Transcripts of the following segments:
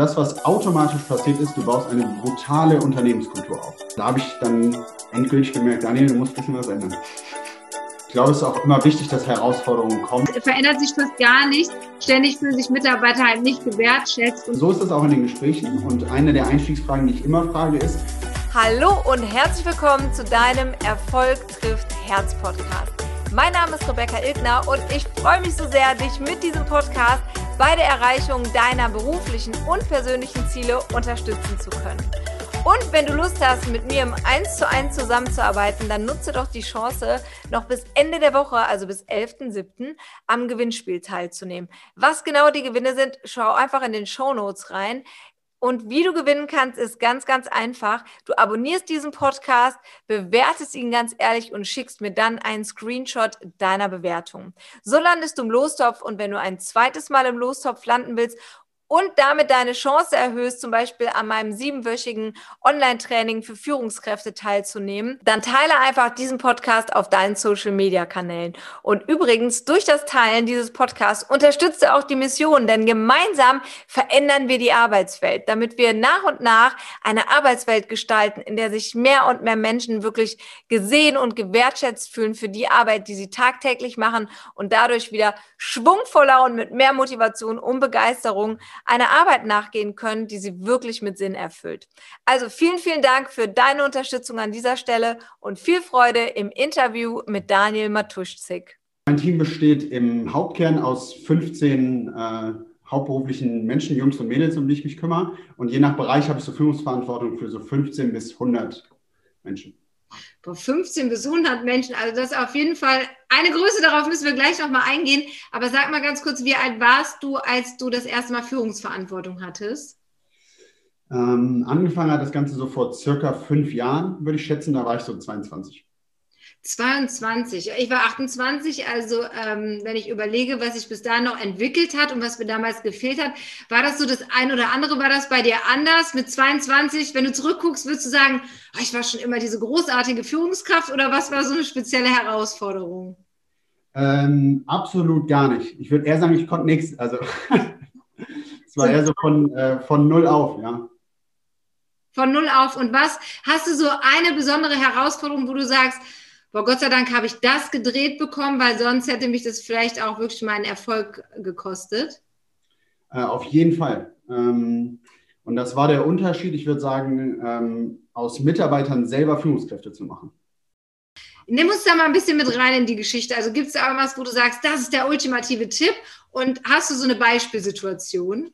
Das, was automatisch passiert ist, du baust eine brutale Unternehmenskultur auf. Da habe ich dann endgültig gemerkt, Daniel, du musst ein bisschen was ändern. Ich glaube, es ist auch immer wichtig, dass Herausforderungen kommen. Es verändert sich fast gar nicht. Ständig fühlen sich Mitarbeiter halt nicht gewertschätzt. Und so ist es auch in den Gesprächen. Und eine der Einstiegsfragen, die ich immer frage, ist: Hallo und herzlich willkommen zu deinem Erfolg trifft Herz Podcast. Mein Name ist Rebecca Ilgner und ich freue mich so sehr, dich mit diesem Podcast bei der Erreichung deiner beruflichen und persönlichen Ziele unterstützen zu können. Und wenn du Lust hast, mit mir im 1 zu 1 zusammenzuarbeiten, dann nutze doch die Chance, noch bis Ende der Woche, also bis 11.07., am Gewinnspiel teilzunehmen. Was genau die Gewinne sind, schau einfach in den Show Notes rein. Und wie du gewinnen kannst, ist ganz, ganz einfach. Du abonnierst diesen Podcast, bewertest ihn ganz ehrlich und schickst mir dann einen Screenshot deiner Bewertung. So landest du im Lostopf und wenn du ein zweites Mal im Lostopf landen willst und damit deine Chance erhöhst, zum Beispiel an meinem siebenwöchigen Online-Training für Führungskräfte teilzunehmen, dann teile einfach diesen Podcast auf deinen Social-Media-Kanälen. Und übrigens, durch das Teilen dieses Podcasts unterstützt du auch die Mission, denn gemeinsam verändern wir die Arbeitswelt, damit wir nach und nach eine Arbeitswelt gestalten, in der sich mehr und mehr Menschen wirklich gesehen und gewertschätzt fühlen für die Arbeit, die sie tagtäglich machen und dadurch wieder schwungvoller und mit mehr Motivation und Begeisterung einer Arbeit nachgehen können, die sie wirklich mit Sinn erfüllt. Also vielen, vielen Dank für deine Unterstützung an dieser Stelle und viel Freude im Interview mit Daniel Matuschzik. Mein Team besteht im Hauptkern aus 15 äh, hauptberuflichen Menschen, Jungs und Mädels, um die ich mich kümmere. Und je nach Bereich habe ich so Führungsverantwortung für so 15 bis 100 Menschen. Von 15 bis 100 Menschen, also das ist auf jeden Fall eine Größe, darauf müssen wir gleich nochmal eingehen. Aber sag mal ganz kurz, wie alt warst du, als du das erste Mal Führungsverantwortung hattest? Ähm, angefangen hat das Ganze so vor circa fünf Jahren, würde ich schätzen, da war ich so 22. 22. Ich war 28, also ähm, wenn ich überlege, was sich bis dahin noch entwickelt hat und was mir damals gefehlt hat, war das so das ein oder andere, war das bei dir anders? Mit 22, wenn du zurückguckst, würdest du sagen, oh, ich war schon immer diese großartige Führungskraft oder was war so eine spezielle Herausforderung? Ähm, absolut gar nicht. Ich würde eher sagen, ich konnte nichts. Also es war eher so von, äh, von null auf, ja. Von null auf. Und was hast du so eine besondere Herausforderung, wo du sagst, Boah, Gott sei Dank habe ich das gedreht bekommen, weil sonst hätte mich das vielleicht auch wirklich meinen Erfolg gekostet. Äh, auf jeden Fall. Ähm, und das war der Unterschied, ich würde sagen, ähm, aus Mitarbeitern selber Führungskräfte zu machen. Nimm uns da mal ein bisschen mit rein in die Geschichte. Also gibt es da irgendwas, wo du sagst, das ist der ultimative Tipp? Und hast du so eine Beispielsituation?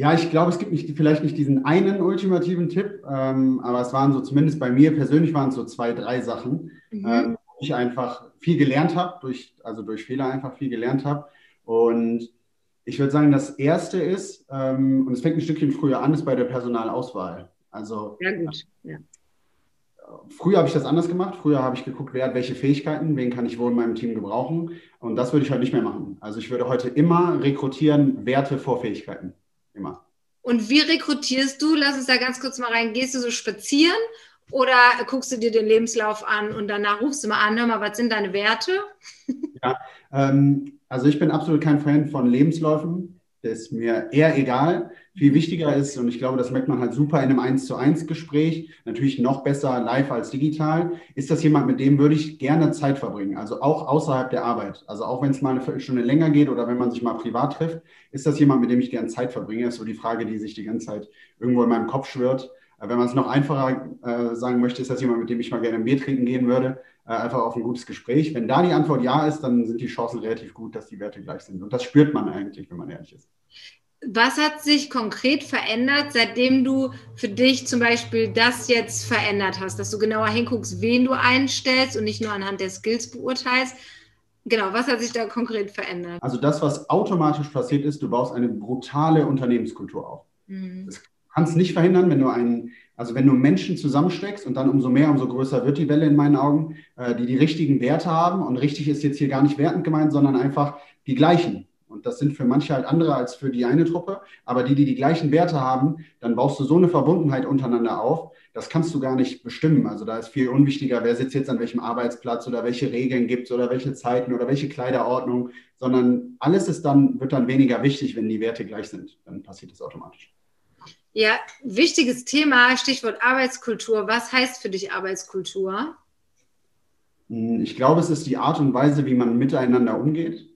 Ja, ich glaube, es gibt nicht, vielleicht nicht diesen einen ultimativen Tipp, ähm, aber es waren so, zumindest bei mir persönlich waren es so zwei, drei Sachen, mhm. ähm, wo ich einfach viel gelernt habe, durch, also durch Fehler einfach viel gelernt habe. Und ich würde sagen, das erste ist, ähm, und es fängt ein Stückchen früher an, ist bei der Personalauswahl. Also ja, gut. Ja. Früher habe ich das anders gemacht. Früher habe ich geguckt, wer hat welche Fähigkeiten, wen kann ich wohl in meinem Team gebrauchen. Und das würde ich heute nicht mehr machen. Also ich würde heute immer rekrutieren Werte vor Fähigkeiten. Immer. Und wie rekrutierst du? Lass uns da ganz kurz mal rein. Gehst du so spazieren oder guckst du dir den Lebenslauf an und danach rufst du mal an, hör mal, was sind deine Werte? Ja, ähm, also ich bin absolut kein Fan von Lebensläufen. Das ist mir eher egal. Viel wichtiger ist, und ich glaube, das merkt man halt super in einem 1 zu 1 Gespräch, natürlich noch besser live als digital, ist das jemand, mit dem würde ich gerne Zeit verbringen. Also auch außerhalb der Arbeit. Also auch wenn es mal eine Viertelstunde länger geht oder wenn man sich mal privat trifft, ist das jemand, mit dem ich gerne Zeit verbringe? Das ist so die Frage, die sich die ganze Zeit irgendwo in meinem Kopf schwirrt. Äh, wenn man es noch einfacher äh, sagen möchte, ist das jemand, mit dem ich mal gerne ein Bier trinken gehen würde. Äh, einfach auf ein gutes Gespräch. Wenn da die Antwort ja ist, dann sind die Chancen relativ gut, dass die Werte gleich sind. Und das spürt man eigentlich, wenn man ehrlich ist. Was hat sich konkret verändert, seitdem du für dich zum Beispiel das jetzt verändert hast, dass du genauer hinguckst, wen du einstellst und nicht nur anhand der Skills beurteilst? Genau, was hat sich da konkret verändert? Also das, was automatisch passiert ist, du baust eine brutale Unternehmenskultur auf. Mhm. Das kannst nicht verhindern, wenn du einen, also wenn du Menschen zusammensteckst und dann umso mehr, umso größer wird die Welle in meinen Augen, äh, die die richtigen Werte haben. Und richtig ist jetzt hier gar nicht wertend gemeint, sondern einfach die gleichen Und das sind für manche halt andere als für die eine Truppe. Aber die, die die gleichen Werte haben, dann baust du so eine Verbundenheit untereinander auf. Das kannst du gar nicht bestimmen. Also da ist viel unwichtiger, wer sitzt jetzt an welchem Arbeitsplatz oder welche Regeln gibt es oder welche Zeiten oder welche Kleiderordnung, sondern alles ist dann, wird dann weniger wichtig, wenn die Werte gleich sind. Dann passiert das automatisch. Ja, wichtiges Thema, Stichwort Arbeitskultur. Was heißt für dich Arbeitskultur? Hm, ich glaube, es ist die Art und Weise, wie man miteinander umgeht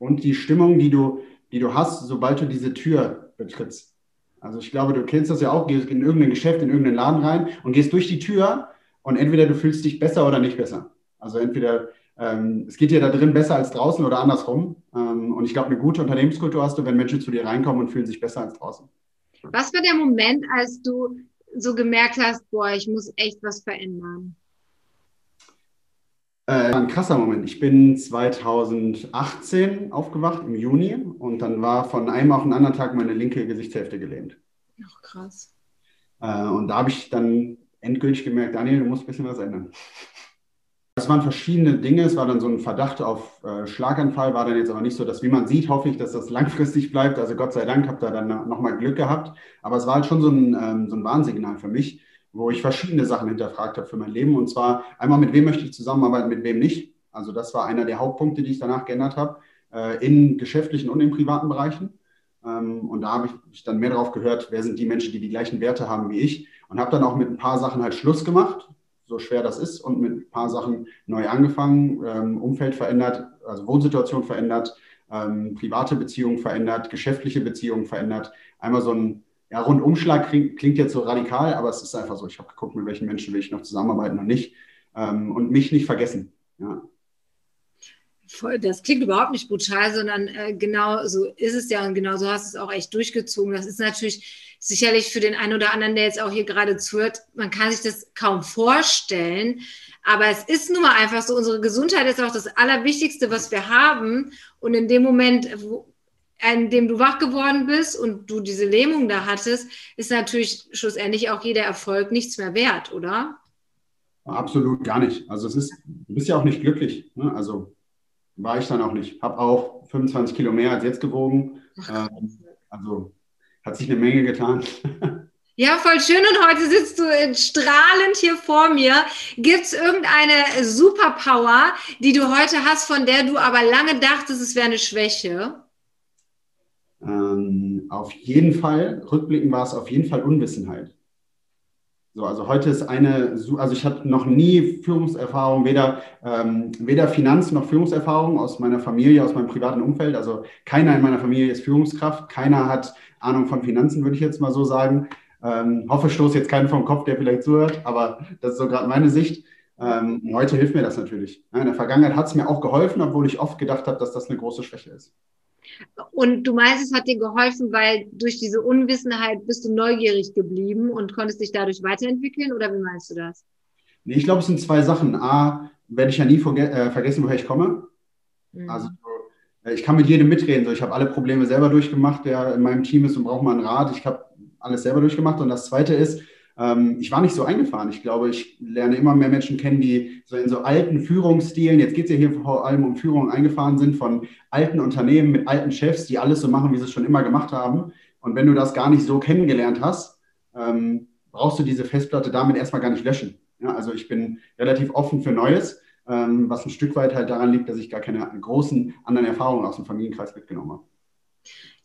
und die Stimmung, die du, die du hast, sobald du diese Tür betrittst. Also ich glaube, du kennst das ja auch, gehst in irgendein Geschäft, in irgendeinen Laden rein und gehst durch die Tür und entweder du fühlst dich besser oder nicht besser. Also entweder ähm, es geht dir da drin besser als draußen oder andersrum. Ähm, und ich glaube, eine gute Unternehmenskultur hast du, wenn Menschen zu dir reinkommen und fühlen sich besser als draußen. Was war der Moment, als du so gemerkt hast, boah, ich muss echt was verändern? Äh, ein krasser Moment. Ich bin 2018 aufgewacht im Juni und dann war von einem auf den anderen Tag meine linke Gesichtshälfte gelähmt. Ach, krass. Äh, und da habe ich dann endgültig gemerkt, Daniel, du musst ein bisschen was ändern. Es waren verschiedene Dinge. Es war dann so ein Verdacht auf äh, Schlaganfall, war dann jetzt aber nicht so, dass, wie man sieht, hoffe ich, dass das langfristig bleibt. Also Gott sei Dank habe da dann nochmal Glück gehabt. Aber es war halt schon so ein, ähm, so ein Warnsignal für mich wo ich verschiedene Sachen hinterfragt habe für mein Leben. Und zwar einmal, mit wem möchte ich zusammenarbeiten, mit wem nicht. Also das war einer der Hauptpunkte, die ich danach geändert habe, äh, in geschäftlichen und in privaten Bereichen. Ähm, und da habe ich dann mehr darauf gehört, wer sind die Menschen, die die gleichen Werte haben wie ich. Und habe dann auch mit ein paar Sachen halt Schluss gemacht, so schwer das ist, und mit ein paar Sachen neu angefangen, ähm, Umfeld verändert, also Wohnsituation verändert, ähm, private Beziehungen verändert, geschäftliche Beziehungen verändert. Einmal so ein ja, Rundumschlag klingt, klingt jetzt so radikal, aber es ist einfach so. Ich habe geguckt, mit welchen Menschen will ich noch zusammenarbeiten und nicht. Ähm, und mich nicht vergessen. Ja. Das klingt überhaupt nicht brutal, sondern äh, genau so ist es ja und genau so hast du es auch echt durchgezogen. Das ist natürlich sicherlich für den einen oder anderen, der jetzt auch hier gerade zuhört, man kann sich das kaum vorstellen. Aber es ist nun mal einfach so, unsere Gesundheit ist auch das Allerwichtigste, was wir haben. Und in dem Moment, wo, an dem du wach geworden bist und du diese Lähmung da hattest, ist natürlich schlussendlich auch jeder Erfolg nichts mehr wert, oder? Absolut gar nicht. Also es ist, du bist ja auch nicht glücklich. Ne? Also war ich dann auch nicht. Habe auch 25 Kilo mehr als jetzt gewogen. Ähm, also hat sich eine Menge getan. Ja, voll schön. Und heute sitzt du strahlend hier vor mir. Gibt es irgendeine Superpower, die du heute hast, von der du aber lange dachtest, es wäre eine Schwäche? Ähm, auf jeden Fall, rückblickend war es auf jeden Fall Unwissenheit. So, also heute ist eine, also ich hatte noch nie Führungserfahrung, weder, ähm, weder Finanz- noch Führungserfahrung aus meiner Familie, aus meinem privaten Umfeld. Also keiner in meiner Familie ist Führungskraft, keiner hat Ahnung von Finanzen, würde ich jetzt mal so sagen. Ähm, hoffe, stoße jetzt keinen vom Kopf, der vielleicht zuhört, aber das ist so gerade meine Sicht. Ähm, heute hilft mir das natürlich. In der Vergangenheit hat es mir auch geholfen, obwohl ich oft gedacht habe, dass das eine große Schwäche ist. Und du meinst, es hat dir geholfen, weil durch diese Unwissenheit bist du neugierig geblieben und konntest dich dadurch weiterentwickeln oder wie meinst du das? Nee, ich glaube, es sind zwei Sachen. A, werde ich ja nie äh, vergessen, woher ich komme. Mhm. Also äh, ich kann mit jedem mitreden. So, ich habe alle Probleme selber durchgemacht, der in meinem Team ist und braucht mal einen Rat. Ich habe alles selber durchgemacht. Und das Zweite ist, ich war nicht so eingefahren. Ich glaube, ich lerne immer mehr Menschen kennen, die so in so alten Führungsstilen, jetzt geht es ja hier vor allem um Führung, eingefahren sind von alten Unternehmen mit alten Chefs, die alles so machen, wie sie es schon immer gemacht haben. Und wenn du das gar nicht so kennengelernt hast, ähm, brauchst du diese Festplatte damit erstmal gar nicht löschen. Ja, also ich bin relativ offen für Neues, ähm, was ein Stück weit halt daran liegt, dass ich gar keine großen anderen Erfahrungen aus dem Familienkreis mitgenommen habe.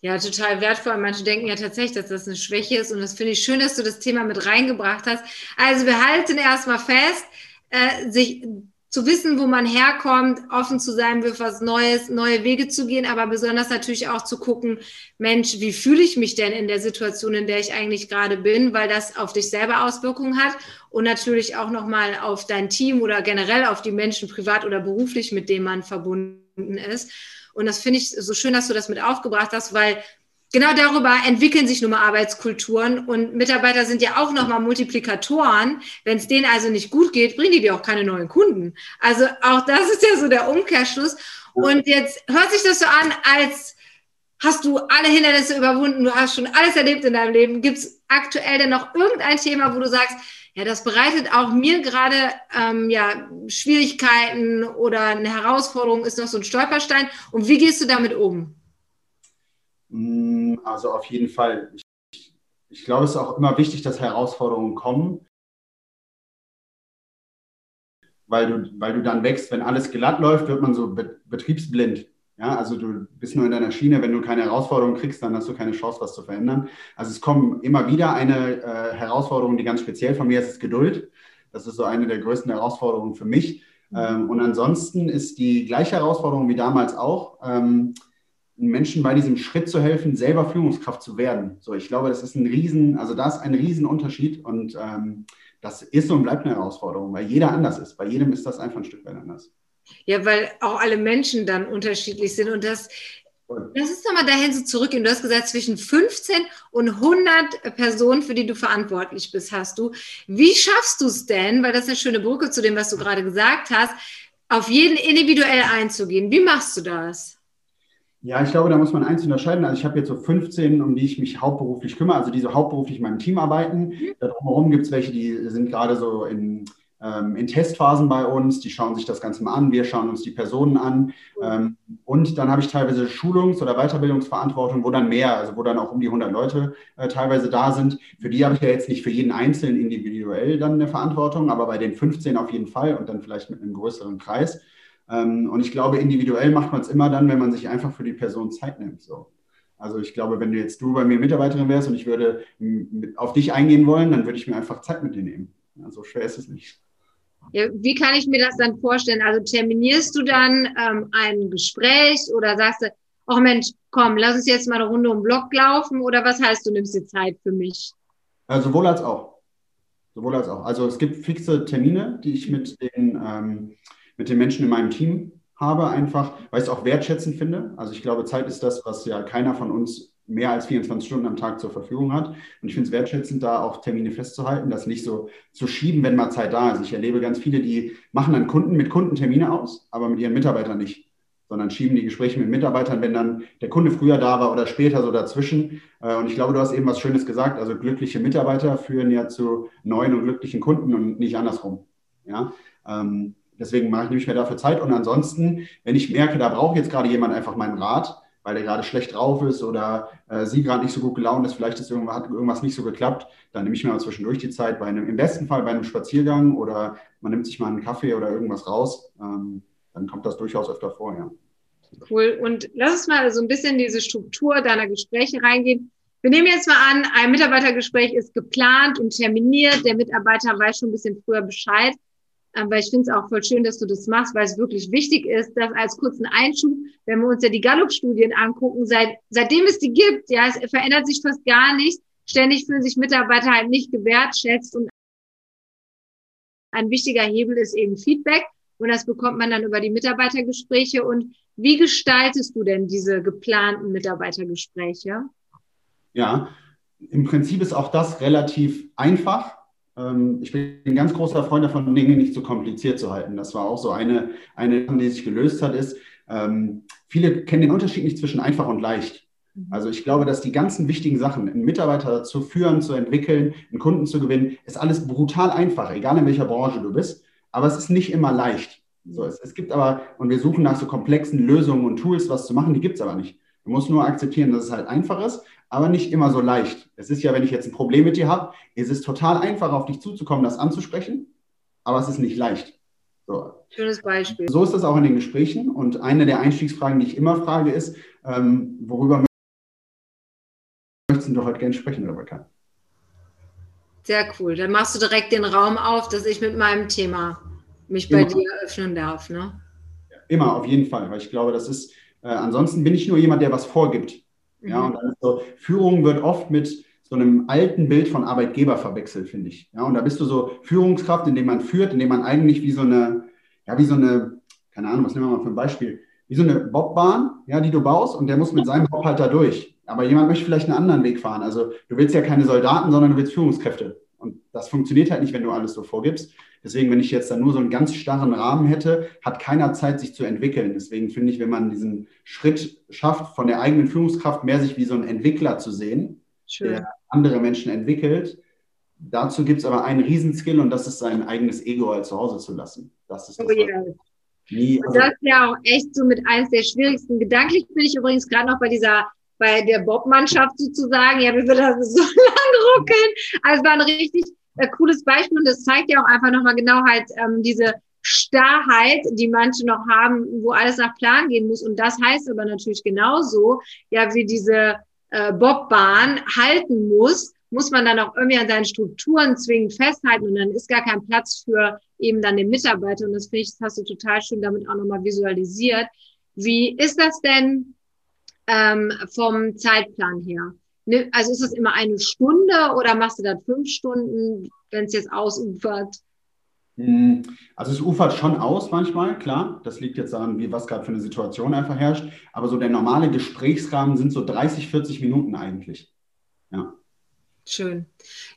Ja, total wertvoll. Manche denken ja tatsächlich, dass das eine Schwäche ist. Und das finde ich schön, dass du das Thema mit reingebracht hast. Also wir halten erstmal fest, äh, sich zu wissen, wo man herkommt, offen zu sein für was Neues, neue Wege zu gehen, aber besonders natürlich auch zu gucken, Mensch, wie fühle ich mich denn in der Situation, in der ich eigentlich gerade bin, weil das auf dich selber Auswirkungen hat und natürlich auch nochmal auf dein Team oder generell auf die Menschen privat oder beruflich, mit denen man verbunden ist. Und das finde ich so schön, dass du das mit aufgebracht hast, weil genau darüber entwickeln sich nun mal Arbeitskulturen und Mitarbeiter sind ja auch nochmal Multiplikatoren. Wenn es denen also nicht gut geht, bringen die dir auch keine neuen Kunden. Also auch das ist ja so der Umkehrschluss. Und jetzt hört sich das so an, als hast du alle Hindernisse überwunden, du hast schon alles erlebt in deinem Leben. Gibt es aktuell denn noch irgendein Thema, wo du sagst, ja, das bereitet auch mir gerade ähm, ja, Schwierigkeiten oder eine Herausforderung, ist noch so ein Stolperstein. Und wie gehst du damit um? Mm, also auf jeden Fall. Ich, ich glaube, es ist auch immer wichtig, dass Herausforderungen kommen, weil du, weil du dann wächst. Wenn alles glatt läuft, wird man so betriebsblind. Ja, also du bist nur in deiner Schiene, wenn du keine Herausforderungen kriegst, dann hast du keine Chance, was zu verändern. Also es kommen immer wieder eine äh, Herausforderung, die ganz speziell von mir ist, ist Geduld. Das ist so eine der größten Herausforderungen für mich. Ähm, und ansonsten ist die gleiche Herausforderung wie damals auch, ähm, Menschen bei diesem Schritt zu helfen, selber Führungskraft zu werden. So, ich glaube, das ist ein Riesen, also da ist ein Riesenunterschied und ähm, das ist und bleibt eine Herausforderung, weil jeder anders ist. Bei jedem ist das einfach ein Stück weit anders. Ja, weil auch alle Menschen dann unterschiedlich sind und das Lass uns nochmal dahin so zurückgehen. Du hast gesagt, zwischen 15 und 100 Personen, für die du verantwortlich bist, hast du. Wie schaffst du es denn, weil das ist eine schöne Brücke zu dem, was du gerade gesagt hast, auf jeden individuell einzugehen? Wie machst du das? Ja, ich glaube, da muss man eins unterscheiden. Also ich habe jetzt so 15, um die ich mich hauptberuflich kümmere, also die so hauptberuflich in meinem Team arbeiten. Mhm. Darum gibt es welche, die sind gerade so in in Testphasen bei uns, die schauen sich das Ganze mal an, wir schauen uns die Personen an. Ähm, und dann habe ich teilweise Schulungs- oder Weiterbildungsverantwortung, wo dann mehr, also wo dann auch um die 100 Leute äh, teilweise da sind. Für die habe ich ja jetzt nicht für jeden Einzelnen individuell dann eine Verantwortung, aber bei den 15 auf jeden Fall und dann vielleicht mit einem größeren Kreis. Ähm, und ich glaube, individuell macht man es immer dann, wenn man sich einfach für die Person Zeit nimmt. So. Also ich glaube, wenn du jetzt du bei mir Mitarbeiterin wärst und ich würde auf dich eingehen wollen, dann würde ich mir einfach Zeit mit dir nehmen. Ja, so schwer ist es nicht. Ja, wie kann ich mir das dann vorstellen? Also terminierst du dann ähm, ein Gespräch oder sagst du, ach Mensch, komm, lass uns jetzt mal eine Runde um den Block laufen oder was heißt, du nimmst dir Zeit für mich? Also sowohl als auch. Sowohl als auch. Also es gibt fixe Termine, die ich mit den, ähm, mit den Menschen in meinem Team habe, einfach, weil ich es auch wertschätzend finde. Also ich glaube, Zeit ist das, was ja keiner von uns mehr als 24 Stunden am Tag zur Verfügung hat. Und ich finde es wertschätzend, da auch Termine festzuhalten, das nicht so zu schieben, wenn mal Zeit da ist. Ich erlebe ganz viele, die machen dann Kunden mit Kunden Termine aus, aber mit ihren Mitarbeitern nicht, sondern schieben die Gespräche mit Mitarbeitern, wenn dann der Kunde früher da war oder später so dazwischen. Äh, und ich glaube, du hast eben was Schönes gesagt. Also glückliche Mitarbeiter führen ja zu neuen und glücklichen Kunden und nicht andersrum. Ja. Ähm, deswegen mache ich mehr dafür Zeit. Und ansonsten, wenn ich merke, da braucht jetzt gerade jemand einfach meinen Rat, weil er gerade schlecht drauf ist oder äh, sie gerade nicht so gut gelaunt ist, vielleicht ist irgendwas, hat irgendwas nicht so geklappt, dann nehme ich mir mal zwischendurch die Zeit, bei einem, im besten Fall bei einem Spaziergang oder man nimmt sich mal einen Kaffee oder irgendwas raus, ähm, dann kommt das durchaus öfter vor, ja. Cool. Und lass uns mal so ein bisschen in diese Struktur deiner Gespräche reingehen. Wir nehmen jetzt mal an, ein Mitarbeitergespräch ist geplant und terminiert. Der Mitarbeiter weiß schon ein bisschen früher Bescheid. Aber ich finde es auch voll schön, dass du das machst, weil es wirklich wichtig ist, dass als kurzen Einschub, wenn wir uns ja die Gallup-Studien angucken, seit, seitdem es die gibt, ja, es verändert sich fast gar nichts. Ständig fühlen sich Mitarbeiter halt nicht gewertschätzt und ein wichtiger Hebel ist eben Feedback und das bekommt man dann über die Mitarbeitergespräche. Und wie gestaltest du denn diese geplanten Mitarbeitergespräche? Ja, im Prinzip ist auch das relativ einfach. Ähm, ich bin ein ganz großer Freund davon, Dinge nicht zu kompliziert zu halten. Das war auch so eine, eine die sich gelöst hat, ist, ähm, viele kennen den Unterschied nicht zwischen einfach und leicht. Mhm. Also ich glaube, dass die ganzen wichtigen Sachen, einen Mitarbeiter zu führen, zu entwickeln, einen Kunden zu gewinnen, ist alles brutal einfach, egal in welcher Branche du bist. Aber es ist nicht immer leicht. So, es, es gibt aber, und wir suchen nach so komplexen Lösungen und Tools, was zu machen, die gibt es aber nicht. Du musst nur akzeptieren, dass es halt einfach ist aber nicht immer so leicht. Es ist ja, wenn ich jetzt ein Problem mit dir habe, ist es total einfach, auf dich zuzukommen, das anzusprechen, aber es ist nicht leicht. So. Schönes Beispiel. So ist das auch in den Gesprächen. Und eine der Einstiegsfragen, die ich immer frage, ist, ähm, worüber möchtest du heute gerne sprechen, Rebecca? Sehr cool. Dann machst du direkt den Raum auf, dass ich mit meinem Thema mich bei immer. dir öffnen darf. Ne? Immer, auf jeden Fall. Weil ich glaube, das ist, äh, ansonsten bin ich nur jemand, der was vorgibt. Ja, mhm. und dann ist so, Führung wird oft mit so einem alten Bild von Arbeitgeber verwechselt, finde ich. Ja, und da bist du so Führungskraft, indem man führt, indem man eigentlich wie so eine, ja, wie so eine, keine Ahnung, was nehmen wir mal für ein Beispiel, wie so eine Bobbahn, ja, die du baust und der muss mit seinem Bob halt da durch. Aber jemand möchte vielleicht einen anderen Weg fahren. Also du willst ja keine Soldaten, sondern du willst Führungskräfte. Und das funktioniert halt nicht, wenn du alles so vorgibst. Deswegen, wenn ich jetzt dann nur so einen ganz starren Rahmen hätte, hat keiner Zeit, sich zu entwickeln. Deswegen finde ich, wenn man diesen Schritt schafft, von der eigenen Führungskraft mehr sich wie so ein Entwickler zu sehen, Schön. der andere Menschen entwickelt, dazu gibt es aber einen Riesenskill und das ist sein eigenes Ego halt zu Hause zu lassen. Das ist das, oh yeah. Nie, also das ist ja auch echt so mit eines der schwierigsten. Gedanklich bin ich übrigens gerade noch bei dieser bei der Bob-Mannschaft sozusagen. Ja, wie wir das so lang ruckeln. Also es war ein richtig äh, cooles Beispiel und das zeigt ja auch einfach nochmal genau halt ähm, diese Starrheit, die manche noch haben, wo alles nach Plan gehen muss. Und das heißt aber natürlich genauso, ja, wie diese äh, Bobbahn halten muss, muss man dann auch irgendwie an seinen Strukturen zwingend festhalten und dann ist gar kein Platz für eben dann den Mitarbeiter. Und das finde ich, das hast du total schön damit auch nochmal visualisiert. Wie ist das denn ähm, vom Zeitplan her? Ne, also ist das immer eine Stunde oder machst du das fünf Stunden, wenn es jetzt ausufert? Hm, also es ufert schon aus manchmal, klar. Das liegt jetzt daran, wie was gerade für eine Situation einfach herrscht. Aber so der normale Gesprächsrahmen sind so 30, 40 Minuten eigentlich. Ja. Schön.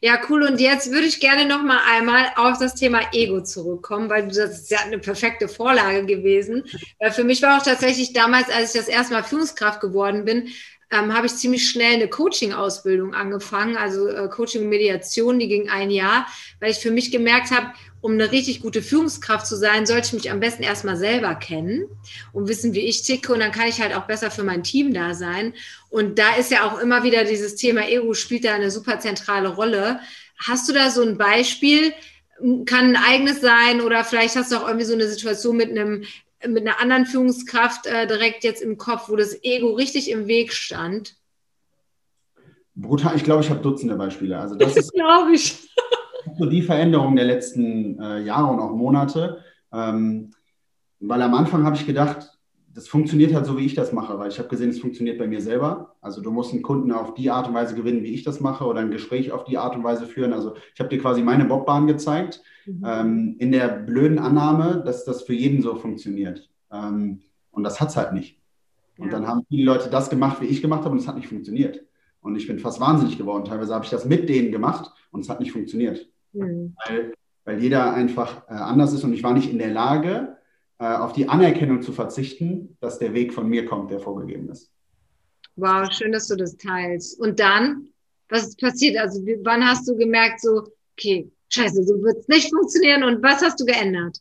Ja, cool. Und jetzt würde ich gerne noch mal einmal auf das Thema Ego zurückkommen, weil das ist ja eine perfekte Vorlage gewesen. Weil für mich war auch tatsächlich damals, als ich das erste Mal Führungskraft geworden bin, ähm, habe ich ziemlich schnell eine Coaching-Ausbildung angefangen, also äh, Coaching und Mediation, die ging ein Jahr, weil ich für mich gemerkt habe, um eine richtig gute Führungskraft zu sein, sollte ich mich am besten erstmal selber kennen und wissen, wie ich ticke. Und dann kann ich halt auch besser für mein Team da sein. Und da ist ja auch immer wieder dieses Thema Ego spielt da eine super zentrale Rolle. Hast du da so ein Beispiel? Kann ein eigenes sein oder vielleicht hast du auch irgendwie so eine Situation mit einem mit einer anderen Führungskraft äh, direkt jetzt im Kopf, wo das Ego richtig im Weg stand? Brutal, ich glaube, ich habe Dutzende Beispiele. Also das, das glaube ich so die Veränderung der letzten äh, Jahre und auch Monate. Ähm, weil am Anfang habe ich gedacht, das funktioniert halt so, wie ich das mache, weil ich habe gesehen, es funktioniert bei mir selber. Also du musst einen Kunden auf die Art und Weise gewinnen, wie ich das mache, oder ein Gespräch auf die Art und Weise führen. Also ich habe dir quasi meine Bobbahn gezeigt, mhm. ähm, in der blöden Annahme, dass das für jeden so funktioniert. Ähm, und das hat es halt nicht. Und ja. dann haben viele Leute das gemacht, wie ich gemacht habe, und es hat nicht funktioniert. Und ich bin fast wahnsinnig geworden. Teilweise habe ich das mit denen gemacht und es hat nicht funktioniert. Mhm. Weil, weil jeder einfach äh, anders ist und ich war nicht in der Lage, äh, auf die Anerkennung zu verzichten, dass der Weg von mir kommt, der vorgegeben ist. Wow, schön, dass du das teilst. Und dann, was ist passiert? Also, wann hast du gemerkt, so, okay, scheiße, so wird es nicht funktionieren und was hast du geändert?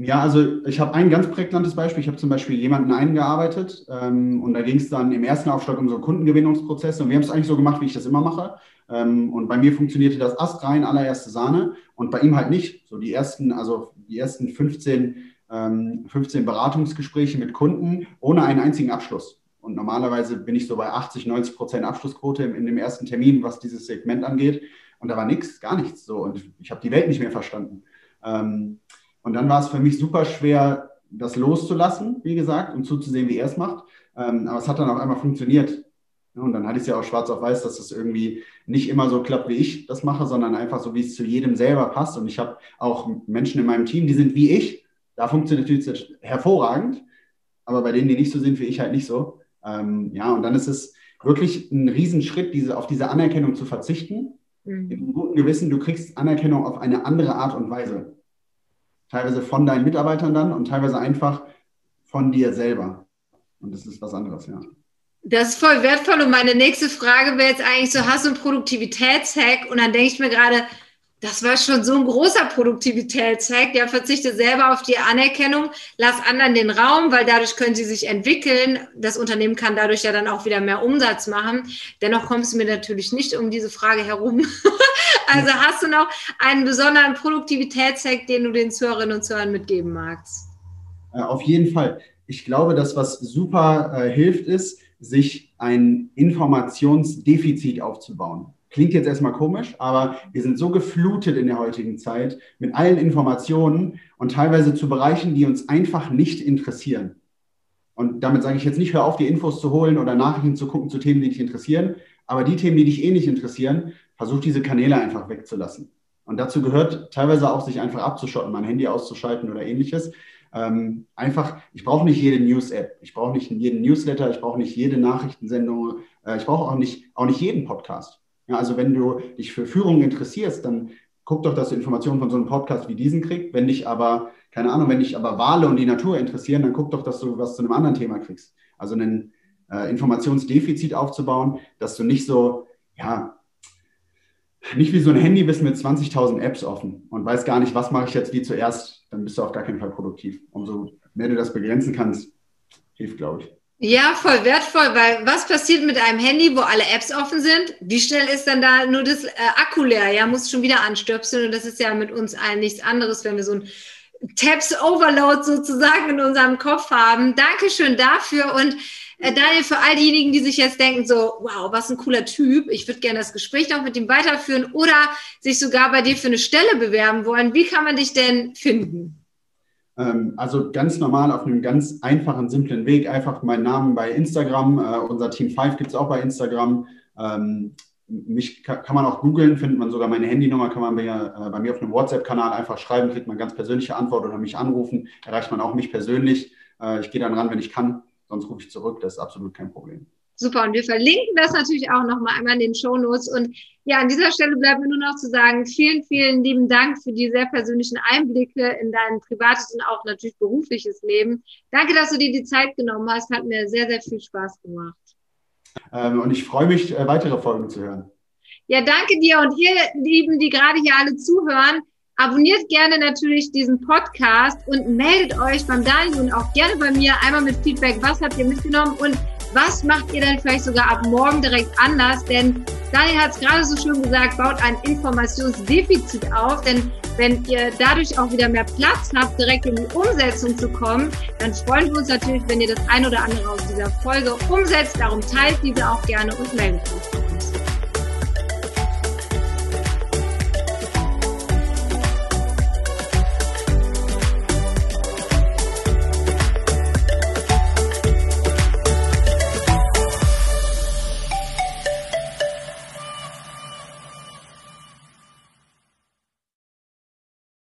Ja, also ich habe ein ganz prägnantes Beispiel. Ich habe zum Beispiel jemanden eingearbeitet ähm, und da ging es dann im ersten Aufschlag um so Kundengewinnungsprozesse und wir haben es eigentlich so gemacht, wie ich das immer mache. Ähm, und bei mir funktionierte das astrein, allererste Sahne und bei ihm halt nicht. So die ersten, also die ersten 15, ähm, 15 Beratungsgespräche mit Kunden ohne einen einzigen Abschluss. Und normalerweise bin ich so bei 80, 90 Prozent Abschlussquote in dem ersten Termin, was dieses Segment angeht. Und da war nichts, gar nichts so. Und ich habe die Welt nicht mehr verstanden. Ähm, und dann war es für mich super schwer, das loszulassen, wie gesagt, und zuzusehen, wie er es macht. Ähm, aber es hat dann auf einmal funktioniert. Und dann hatte ich es ja auch schwarz auf weiß, dass es irgendwie nicht immer so klappt, wie ich das mache, sondern einfach so, wie es zu jedem selber passt. Und ich habe auch Menschen in meinem Team, die sind wie ich. Da funktioniert es hervorragend. Aber bei denen, die nicht so sind wie ich, halt nicht so. Ähm, ja, und dann ist es wirklich ein Riesenschritt, diese, auf diese Anerkennung zu verzichten. Mhm. Im guten Gewissen, du kriegst Anerkennung auf eine andere Art und Weise teilweise von deinen Mitarbeitern dann und teilweise einfach von dir selber. Und das ist was anderes, ja. Das ist voll wertvoll. Und meine nächste Frage wäre jetzt eigentlich so, hast du einen Produktivitätshack? Und dann denke ich mir gerade, das war schon so ein großer Produktivitätshack. Der verzichtet selber auf die Anerkennung, lass anderen den Raum, weil dadurch können sie sich entwickeln. Das Unternehmen kann dadurch ja dann auch wieder mehr Umsatz machen. Dennoch kommst du mir natürlich nicht um diese Frage herum. also hast du noch einen besonderen Produktivitätshack, den du den Zuhörerinnen und Zuhörern mitgeben magst? Äh, auf jeden Fall. Ich glaube, dass was super äh, hilft, ist, sich ein Informationsdefizit aufzubauen. Klingt jetzt erstmal komisch, aber wir sind so geflutet in der heutigen Zeit mit allen Informationen und teilweise zu Bereichen, die uns einfach nicht interessieren. Und damit sage ich jetzt nicht, hör auf, die Infos zu holen oder Nachrichten zu gucken zu Themen, die dich interessieren. Aber die Themen, die dich eh nicht interessieren, versuch diese Kanäle einfach wegzulassen. Und dazu gehört teilweise auch, sich einfach abzuschotten, mein Handy auszuschalten oder ähnliches. Ähm, einfach, ich brauche nicht jede News-App, ich brauche nicht jeden Newsletter, ich brauche nicht jede Nachrichtensendung, äh, ich brauche auch nicht, auch nicht jeden Podcast. Ja, also wenn du dich für Führung interessierst, dann guck doch, dass du Informationen von so einem Podcast wie diesen kriegst. Wenn dich aber, keine Ahnung, wenn dich aber Wale und die Natur interessieren, dann guck doch, dass du was zu einem anderen Thema kriegst. Also ein äh, Informationsdefizit aufzubauen, dass du nicht so, ja, nicht wie so ein Handy bist mit 20.000 Apps offen und weißt gar nicht, was mache ich jetzt wie zuerst, dann bist du auf gar keinen Fall produktiv. Umso mehr du das begrenzen kannst, hilft, glaube ich. Ja, voll wertvoll, weil was passiert mit einem Handy, wo alle Apps offen sind? Wie schnell ist dann da nur das äh, Akku leer? Ja, muss schon wieder anstöpseln und das ist ja mit uns allen nichts anderes, wenn wir so ein Tabs Overload sozusagen in unserem Kopf haben. Dankeschön dafür und äh, Daniel, für all diejenigen, die sich jetzt denken, so, wow, was ein cooler Typ, ich würde gerne das Gespräch noch mit ihm weiterführen oder sich sogar bei dir für eine Stelle bewerben wollen, wie kann man dich denn finden? Ähm, also ganz normal auf einem ganz einfachen, simplen Weg. Einfach meinen Namen bei Instagram. Äh, unser Team 5 gibt es auch bei Instagram. Ähm, mich kann, man auch googeln, findet man sogar meine Handynummer, kann man mir, äh, bei mir auf einem WhatsApp-Kanal einfach schreiben, kriegt man ganz persönliche Antwort oder mich anrufen, erreicht man auch mich persönlich. Äh, ich gehe dann ran, wenn ich kann, sonst rufe ich zurück, das ist absolut kein Problem. Super. Und wir verlinken das natürlich auch nochmal einmal in den Show Notes. Und ja, an dieser Stelle bleibt mir nur noch zu sagen, vielen, vielen lieben Dank für die sehr persönlichen Einblicke in dein privates und auch natürlich berufliches Leben. Danke, dass du dir die Zeit genommen hast. Hat mir sehr, sehr viel Spaß gemacht. Ähm, und ich freue mich, äh, weitere Folgen zu hören. Ja, danke dir. Und ihr Lieben, die gerade hier alle zuhören, abonniert gerne natürlich diesen Podcast und meldet euch beim Daniel und auch gerne bei mir einmal mit Feedback. Was habt ihr mitgenommen? Und was macht ihr denn vielleicht sogar ab morgen direkt anders? Denn Daniel hat es gerade so schön gesagt, baut ein Informationsdefizit auf. Denn wenn ihr dadurch auch wieder mehr Platz habt, direkt in die Umsetzung zu kommen, dann freuen wir uns natürlich, wenn ihr das ein oder andere aus dieser Folge umsetzt. Darum teilt diese auch gerne und meldet euch.